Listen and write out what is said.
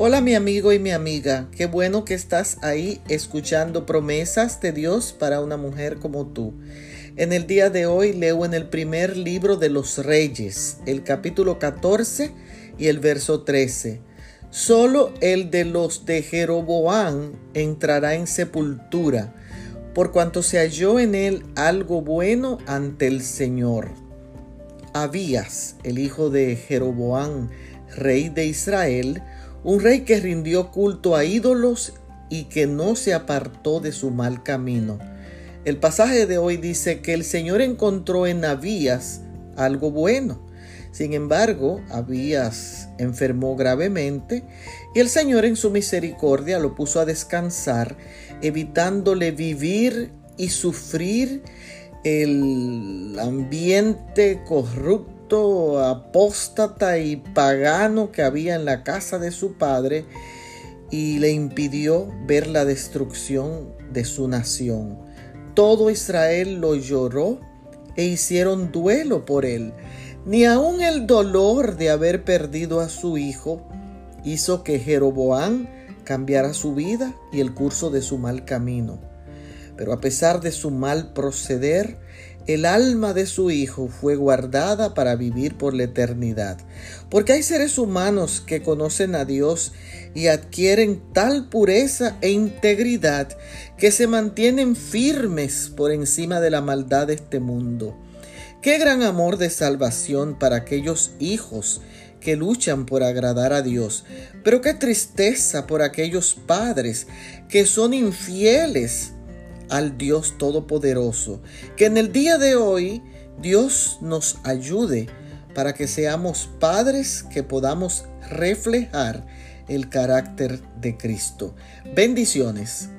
Hola mi amigo y mi amiga, qué bueno que estás ahí escuchando promesas de Dios para una mujer como tú. En el día de hoy leo en el primer libro de los reyes, el capítulo 14 y el verso 13. Solo el de los de Jeroboam entrará en sepultura, por cuanto se halló en él algo bueno ante el Señor. Abías, el hijo de Jeroboam, rey de Israel, un rey que rindió culto a ídolos y que no se apartó de su mal camino. El pasaje de hoy dice que el Señor encontró en Abías algo bueno. Sin embargo, Abías enfermó gravemente y el Señor en su misericordia lo puso a descansar, evitándole vivir y sufrir el ambiente corrupto apóstata y pagano que había en la casa de su padre y le impidió ver la destrucción de su nación. Todo Israel lo lloró e hicieron duelo por él. Ni aun el dolor de haber perdido a su hijo hizo que Jeroboam cambiara su vida y el curso de su mal camino. Pero a pesar de su mal proceder, el alma de su Hijo fue guardada para vivir por la eternidad. Porque hay seres humanos que conocen a Dios y adquieren tal pureza e integridad que se mantienen firmes por encima de la maldad de este mundo. Qué gran amor de salvación para aquellos hijos que luchan por agradar a Dios, pero qué tristeza por aquellos padres que son infieles al Dios Todopoderoso. Que en el día de hoy Dios nos ayude para que seamos padres que podamos reflejar el carácter de Cristo. Bendiciones.